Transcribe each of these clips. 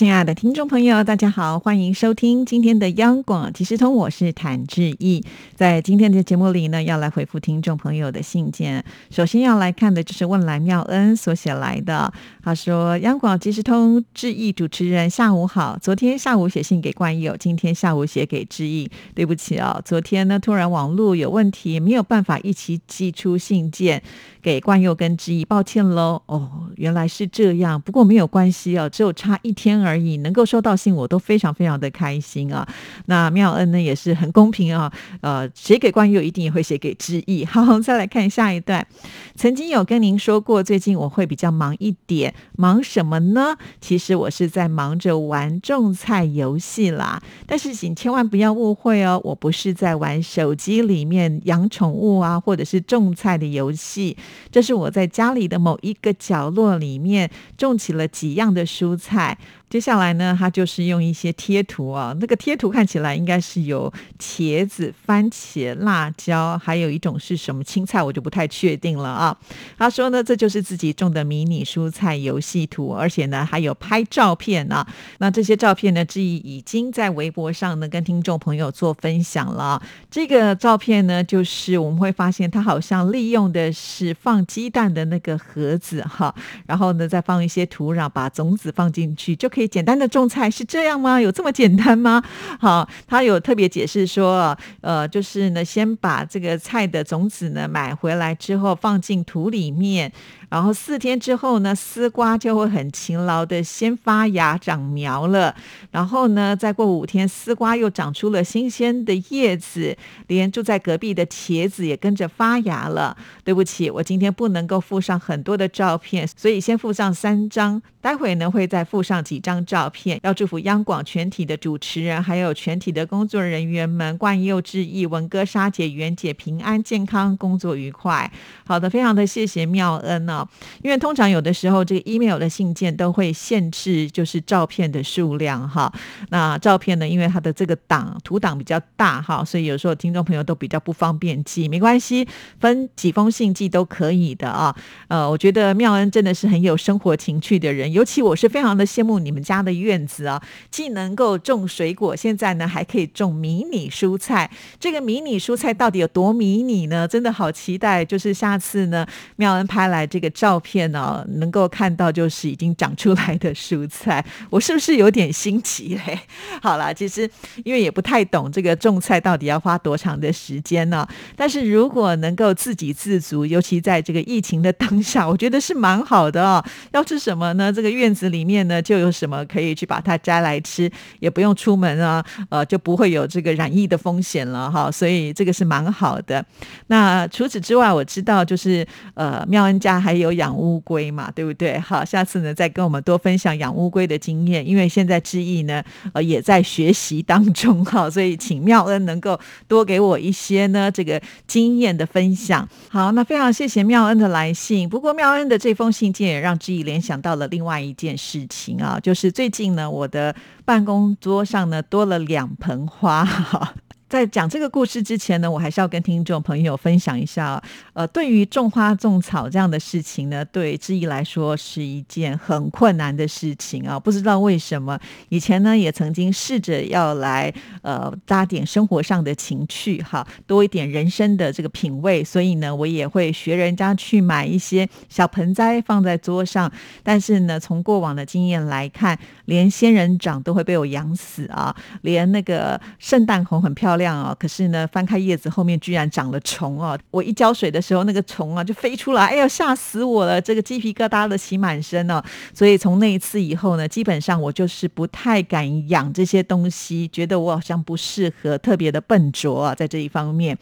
亲爱的听众朋友，大家好，欢迎收听今天的央广即时通，我是谭志毅。在今天的节目里呢，要来回复听众朋友的信件。首先要来看的就是问来妙恩所写来的，他说：“央广即时通，志毅主持人，下午好。昨天下午写信给冠友，今天下午写给志毅。对不起哦，昨天呢突然网络有问题，没有办法一起寄出信件给冠佑跟志毅，抱歉喽。哦，原来是这样，不过没有关系哦，只有差一天而。”而已，能够收到信，我都非常非常的开心啊。那妙恩呢，也是很公平啊。呃，写给关佑，一定也会写给知意。好，再来看下一段。曾经有跟您说过，最近我会比较忙一点，忙什么呢？其实我是在忙着玩种菜游戏啦。但是请千万不要误会哦，我不是在玩手机里面养宠物啊，或者是种菜的游戏。这是我在家里的某一个角落里面种起了几样的蔬菜。接下来呢，他就是用一些贴图啊，那个贴图看起来应该是有茄子、番茄、辣椒，还有一种是什么青菜，我就不太确定了啊。他说呢，这就是自己种的迷你蔬菜游戏图，而且呢还有拍照片啊。那这些照片呢，志毅已经在微博上呢跟听众朋友做分享了。这个照片呢，就是我们会发现他好像利用的是放鸡蛋的那个盒子哈，然后呢再放一些土壤，把种子放进去就可以。可以简单的种菜是这样吗？有这么简单吗？好，他有特别解释说，呃，就是呢，先把这个菜的种子呢买回来之后放进土里面。然后四天之后呢，丝瓜就会很勤劳的先发芽长苗了。然后呢，再过五天，丝瓜又长出了新鲜的叶子，连住在隔壁的茄子也跟着发芽了。对不起，我今天不能够附上很多的照片，所以先附上三张。待会呢，会再附上几张照片。要祝福央广全体的主持人，还有全体的工作人员们，冠佑志毅、文哥、沙姐、袁姐平安健康，工作愉快。好的，非常的谢谢妙恩呢因为通常有的时候，这个 email 的信件都会限制就是照片的数量哈。那照片呢，因为它的这个档图档比较大哈，所以有时候听众朋友都比较不方便寄。没关系，分几封信寄都可以的啊。呃，我觉得妙恩真的是很有生活情趣的人，尤其我是非常的羡慕你们家的院子啊，既能够种水果，现在呢还可以种迷你蔬菜。这个迷你蔬菜到底有多迷你呢？真的好期待，就是下次呢妙恩拍来这个。照片呢，能够看到就是已经长出来的蔬菜，我是不是有点新奇嘞？好了，其实因为也不太懂这个种菜到底要花多长的时间呢。但是如果能够自给自足，尤其在这个疫情的当下，我觉得是蛮好的哦。要吃什么呢？这个院子里面呢就有什么可以去把它摘来吃，也不用出门啊，呃，就不会有这个染疫的风险了哈。所以这个是蛮好的。那除此之外，我知道就是呃，妙恩家还。有养乌龟嘛，对不对？好，下次呢再跟我们多分享养乌龟的经验，因为现在志毅呢呃也在学习当中哈，所以请妙恩能够多给我一些呢这个经验的分享。好，那非常谢谢妙恩的来信。不过妙恩的这封信件也让志毅联想到了另外一件事情啊，就是最近呢我的办公桌上呢多了两盆花哈。在讲这个故事之前呢，我还是要跟听众朋友分享一下，呃，对于种花种草这样的事情呢，对志毅来说是一件很困难的事情啊。不知道为什么，以前呢也曾经试着要来呃搭点生活上的情趣哈，多一点人生的这个品味，所以呢，我也会学人家去买一些小盆栽放在桌上。但是呢，从过往的经验来看，连仙人掌都会被我养死啊，连那个圣诞红很漂亮。亮哦，可是呢，翻开叶子后面居然长了虫哦！我一浇水的时候，那个虫啊就飞出来，哎呀，吓死我了！这个鸡皮疙瘩的起满身哦。所以从那一次以后呢，基本上我就是不太敢养这些东西，觉得我好像不适合，特别的笨拙啊，在这一方面。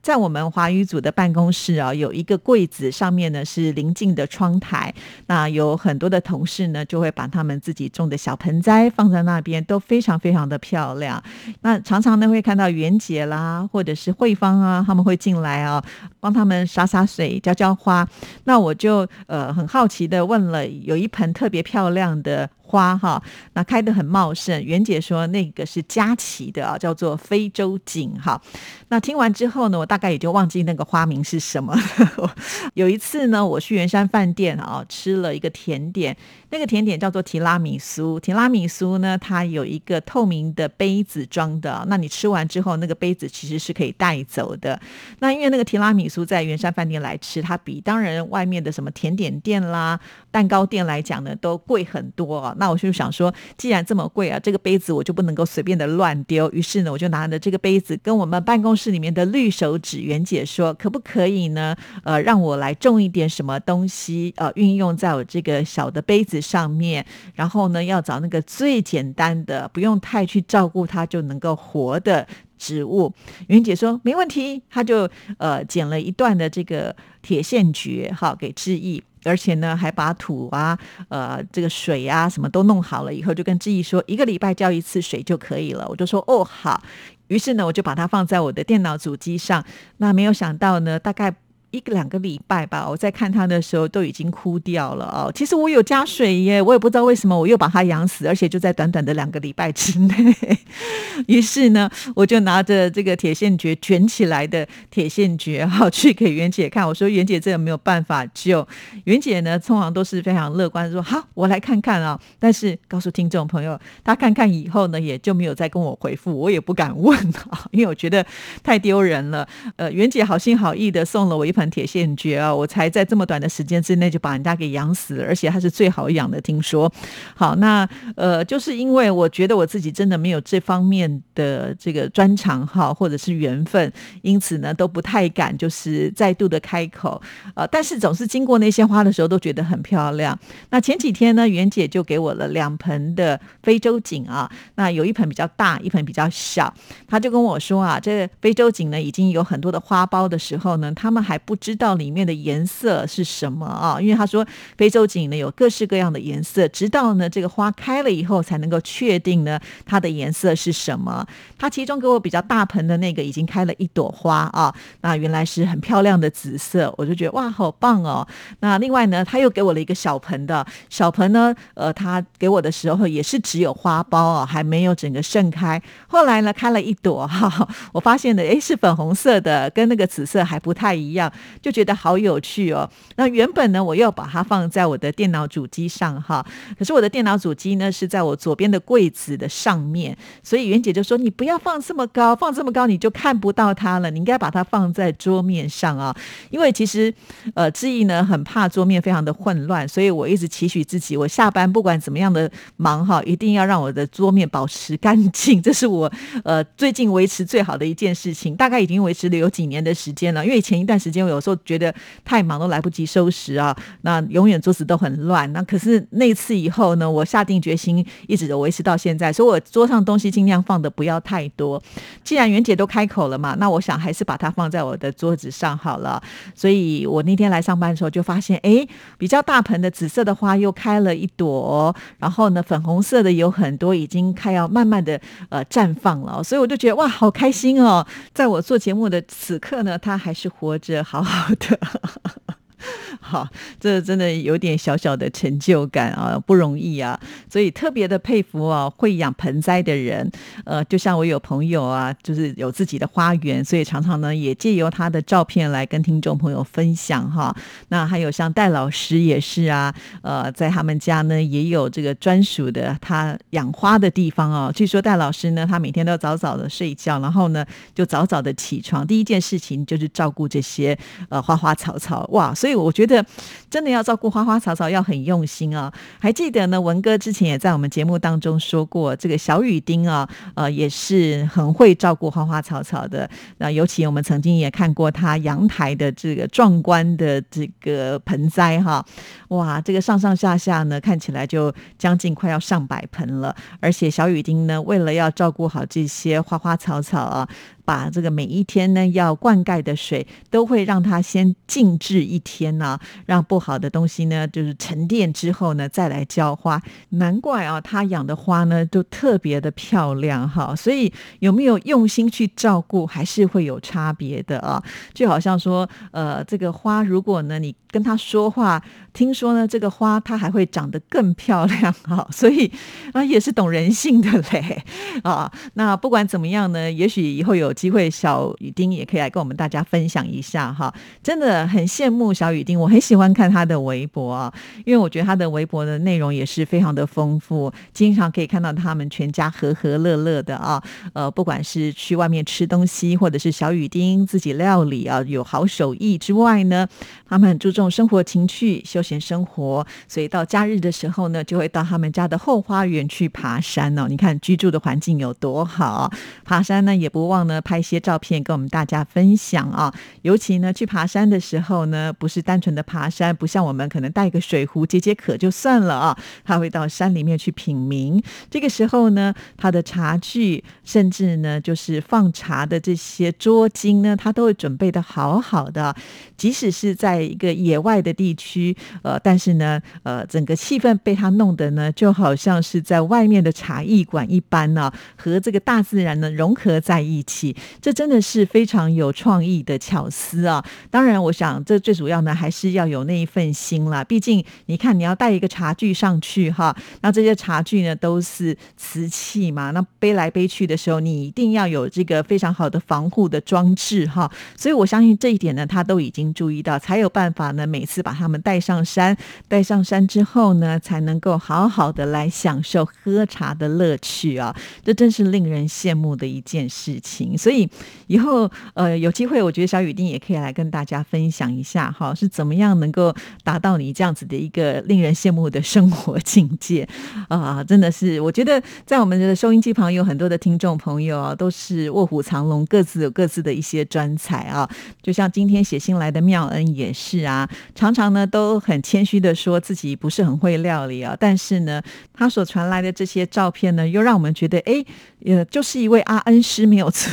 在我们华语组的办公室啊，有一个柜子，上面呢是临近的窗台，那有很多的同事呢就会把他们自己种的小盆栽放在那边，都非常非常的漂亮。那常常呢会看到。元杰啦，或者是慧芳啊，他们会进来啊，帮他们洒洒水、浇浇花。那我就呃很好奇的问了，有一盆特别漂亮的。花哈，那开得很茂盛。袁姐说那个是佳琪的啊，叫做非洲锦哈。那听完之后呢，我大概也就忘记那个花名是什么。有一次呢，我去圆山饭店啊，吃了一个甜点，那个甜点叫做提拉米苏。提拉米苏呢，它有一个透明的杯子装的，那你吃完之后，那个杯子其实是可以带走的。那因为那个提拉米苏在圆山饭店来吃，它比当然外面的什么甜点店啦、蛋糕店来讲呢，都贵很多。那我就想说，既然这么贵啊，这个杯子我就不能够随便的乱丢。于是呢，我就拿着这个杯子跟我们办公室里面的绿手指袁姐说，可不可以呢？呃，让我来种一点什么东西，呃，运用在我这个小的杯子上面。然后呢，要找那个最简单的，不用太去照顾它就能够活的植物。云姐说没问题，她就呃剪了一段的这个铁线蕨，哈，给志毅。而且呢，还把土啊、呃，这个水啊，什么都弄好了以后，就跟志毅说，一个礼拜浇一次水就可以了。我就说，哦，好。于是呢，我就把它放在我的电脑主机上。那没有想到呢，大概。一个两个礼拜吧，我在看它的时候都已经枯掉了哦。其实我有加水耶，我也不知道为什么我又把它养死，而且就在短短的两个礼拜之内。于是呢，我就拿着这个铁线蕨卷起来的铁线蕨哈，去给袁姐看。我说袁姐，这个没有办法救。袁姐呢，通常都是非常乐观，说好，我来看看啊。但是告诉听众朋友，他看看以后呢，也就没有再跟我回复，我也不敢问啊，因为我觉得太丢人了。呃，袁姐好心好意的送了我一。盆铁线蕨啊，我才在这么短的时间之内就把人家给养死，而且它是最好养的。听说，好，那呃，就是因为我觉得我自己真的没有这方面的这个专长哈，或者是缘分，因此呢，都不太敢就是再度的开口呃，但是总是经过那些花的时候，都觉得很漂亮。那前几天呢，袁姐就给我了两盆的非洲锦啊，那有一盆比较大，一盆比较小。她就跟我说啊，这非洲锦呢，已经有很多的花苞的时候呢，他们还。不知道里面的颜色是什么啊？因为他说非洲锦呢有各式各样的颜色，直到呢这个花开了以后才能够确定呢它的颜色是什么。他其中给我比较大盆的那个已经开了一朵花啊，那原来是很漂亮的紫色，我就觉得哇好棒哦。那另外呢他又给我了一个小盆的小盆呢，呃他给我的时候也是只有花苞啊，还没有整个盛开。后来呢开了一朵哈，我发现的诶是粉红色的，跟那个紫色还不太一样。就觉得好有趣哦。那原本呢，我要把它放在我的电脑主机上哈。可是我的电脑主机呢是在我左边的柜子的上面，所以袁姐就说：“你不要放这么高，放这么高你就看不到它了。你应该把它放在桌面上啊。”因为其实呃，志毅呢很怕桌面非常的混乱，所以我一直期许自己，我下班不管怎么样的忙哈，一定要让我的桌面保持干净。这是我呃最近维持最好的一件事情，大概已经维持了有几年的时间了。因为前一段时间。有时候觉得太忙都来不及收拾啊，那永远桌子都很乱。那可是那次以后呢，我下定决心，一直维持到现在，所以我桌上东西尽量放的不要太多。既然袁姐都开口了嘛，那我想还是把它放在我的桌子上好了。所以我那天来上班的时候就发现，哎，比较大盆的紫色的花又开了一朵，然后呢，粉红色的有很多已经开要慢慢的呃绽放了。所以我就觉得哇，好开心哦！在我做节目的此刻呢，它还是活着。好好的。好，这真的有点小小的成就感啊，不容易啊，所以特别的佩服啊，会养盆栽的人。呃，就像我有朋友啊，就是有自己的花园，所以常常呢也借由他的照片来跟听众朋友分享哈。那还有像戴老师也是啊，呃，在他们家呢也有这个专属的他养花的地方哦。据说戴老师呢，他每天都要早早的睡觉，然后呢就早早的起床，第一件事情就是照顾这些呃花花草草哇，所以所以我觉得。得真的要照顾花花草草，要很用心啊！还记得呢，文哥之前也在我们节目当中说过，这个小雨丁啊，呃，也是很会照顾花花草草的。那尤其我们曾经也看过他阳台的这个壮观的这个盆栽哈，哇，这个上上下下呢，看起来就将近快要上百盆了。而且小雨丁呢，为了要照顾好这些花花草草啊。把这个每一天呢要灌溉的水都会让它先静置一天呢，让不好的东西呢就是沉淀之后呢再来浇花。难怪啊，他养的花呢都特别的漂亮哈。所以有没有用心去照顾，还是会有差别的啊。就好像说，呃，这个花如果呢你跟他说话，听说呢这个花它还会长得更漂亮哈。所以啊也是懂人性的嘞啊。那不管怎么样呢，也许以后有机会，小雨丁也可以来跟我们大家分享一下哈。真的很羡慕小雨丁，我很喜欢看他的微博啊，因为我觉得他的微博的内容也是非常的丰富，经常可以看到他们全家和和乐乐的啊。呃，不管是去外面吃东西，或者是小雨丁自己料理啊，有好手艺之外呢，他们很注重生活情趣、休闲生活，所以到假日的时候呢，就会到他们家的后花园去爬山哦。你看居住的环境有多好，爬山呢也不忘呢拍一些照片跟我们大家分享啊。尤其呢去爬山的时候呢，不是单纯的爬山，不像我们可能带个水壶解解渴就算了啊，他会到山里面去品茗。这个时候呢，他的茶具，甚至呢就是放茶的这些桌巾呢，他都会准备的好好的。即使是在一个野外的地区，呃，但是呢，呃，整个气氛被他弄得呢，就好像是在外面的茶艺馆一般呢。和这个大自然呢融合在一起，这真的是非常有创意的巧思啊！当然，我想这最主要呢还是要有那一份心啦。毕竟，你看你要带一个茶具上去哈，那这些茶具呢都是瓷器嘛，那背来背去的时候，你一定要有这个非常好的防护的装置哈。所以我相信这一点呢，他都已经注意到，才有办法呢每次把他们带上山，带上山之后呢，才能够好好的来享受喝茶的乐趣啊！这真是令人羡慕的一件事情，所以以后呃有机会，我觉得小雨丁也可以来跟大家分享一下哈，是怎么样能够达到你这样子的一个令人羡慕的生活境界啊！真的是，我觉得在我们的收音机旁有很多的听众朋友啊，都是卧虎藏龙，各自有各自的一些专才啊。就像今天写信来的妙恩也是啊，常常呢都很谦虚的说自己不是很会料理啊，但是呢，他所传来的这些照片呢，又让我们觉得哎。呃，就是一位阿恩师没有错。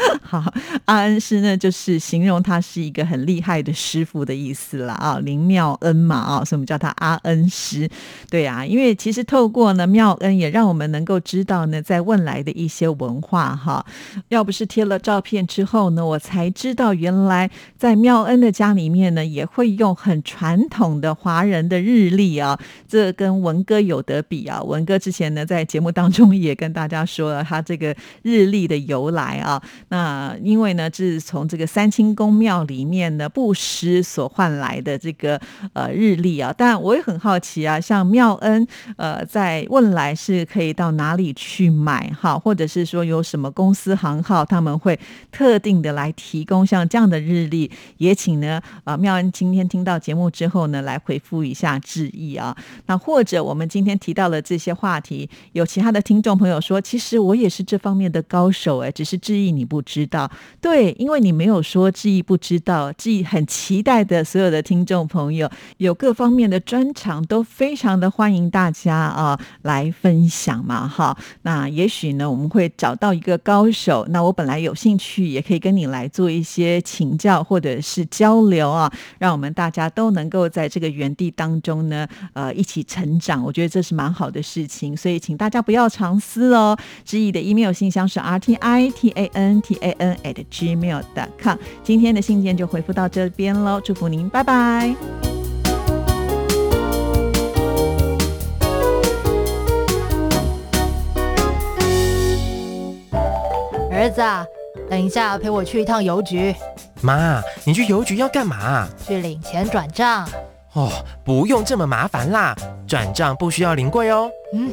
好，阿恩师呢，就是形容他是一个很厉害的师傅的意思了啊，林妙恩嘛啊，所以我们叫他阿恩师。对啊，因为其实透过呢妙恩，也让我们能够知道呢，在汶来的一些文化哈。要不是贴了照片之后呢，我才知道原来在妙恩的家里面呢，也会用很传统的华人的日历啊。这跟文哥有得比啊。文哥之前呢，在节目当中也跟大家说了他这个日历的由来啊。那因为呢，这是从这个三清宫庙里面呢布施所换来的这个呃日历啊，但我也很好奇啊，像妙恩呃在问来是可以到哪里去买哈，或者是说有什么公司行号他们会特定的来提供像这样的日历，也请呢啊妙恩今天听到节目之后呢来回复一下致意啊。那或者我们今天提到了这些话题，有其他的听众朋友说，其实我也是这方面的高手哎，只是致意你不。不知道，对，因为你没有说志毅不知道，志毅很期待的，所有的听众朋友有各方面的专长，都非常的欢迎大家啊来分享嘛，哈。那也许呢，我们会找到一个高手。那我本来有兴趣，也可以跟你来做一些请教或者是交流啊，让我们大家都能够在这个园地当中呢，呃，一起成长。我觉得这是蛮好的事情，所以请大家不要藏私哦。志毅的 email 信箱是 r t i t a n。A n at gmail dot com，今天的信件就回复到这边喽，祝福您，拜拜。儿子，等一下陪我去一趟邮局。妈，你去邮局要干嘛？去领钱转账。哦，不用这么麻烦啦，转账不需要临柜哦。嗯，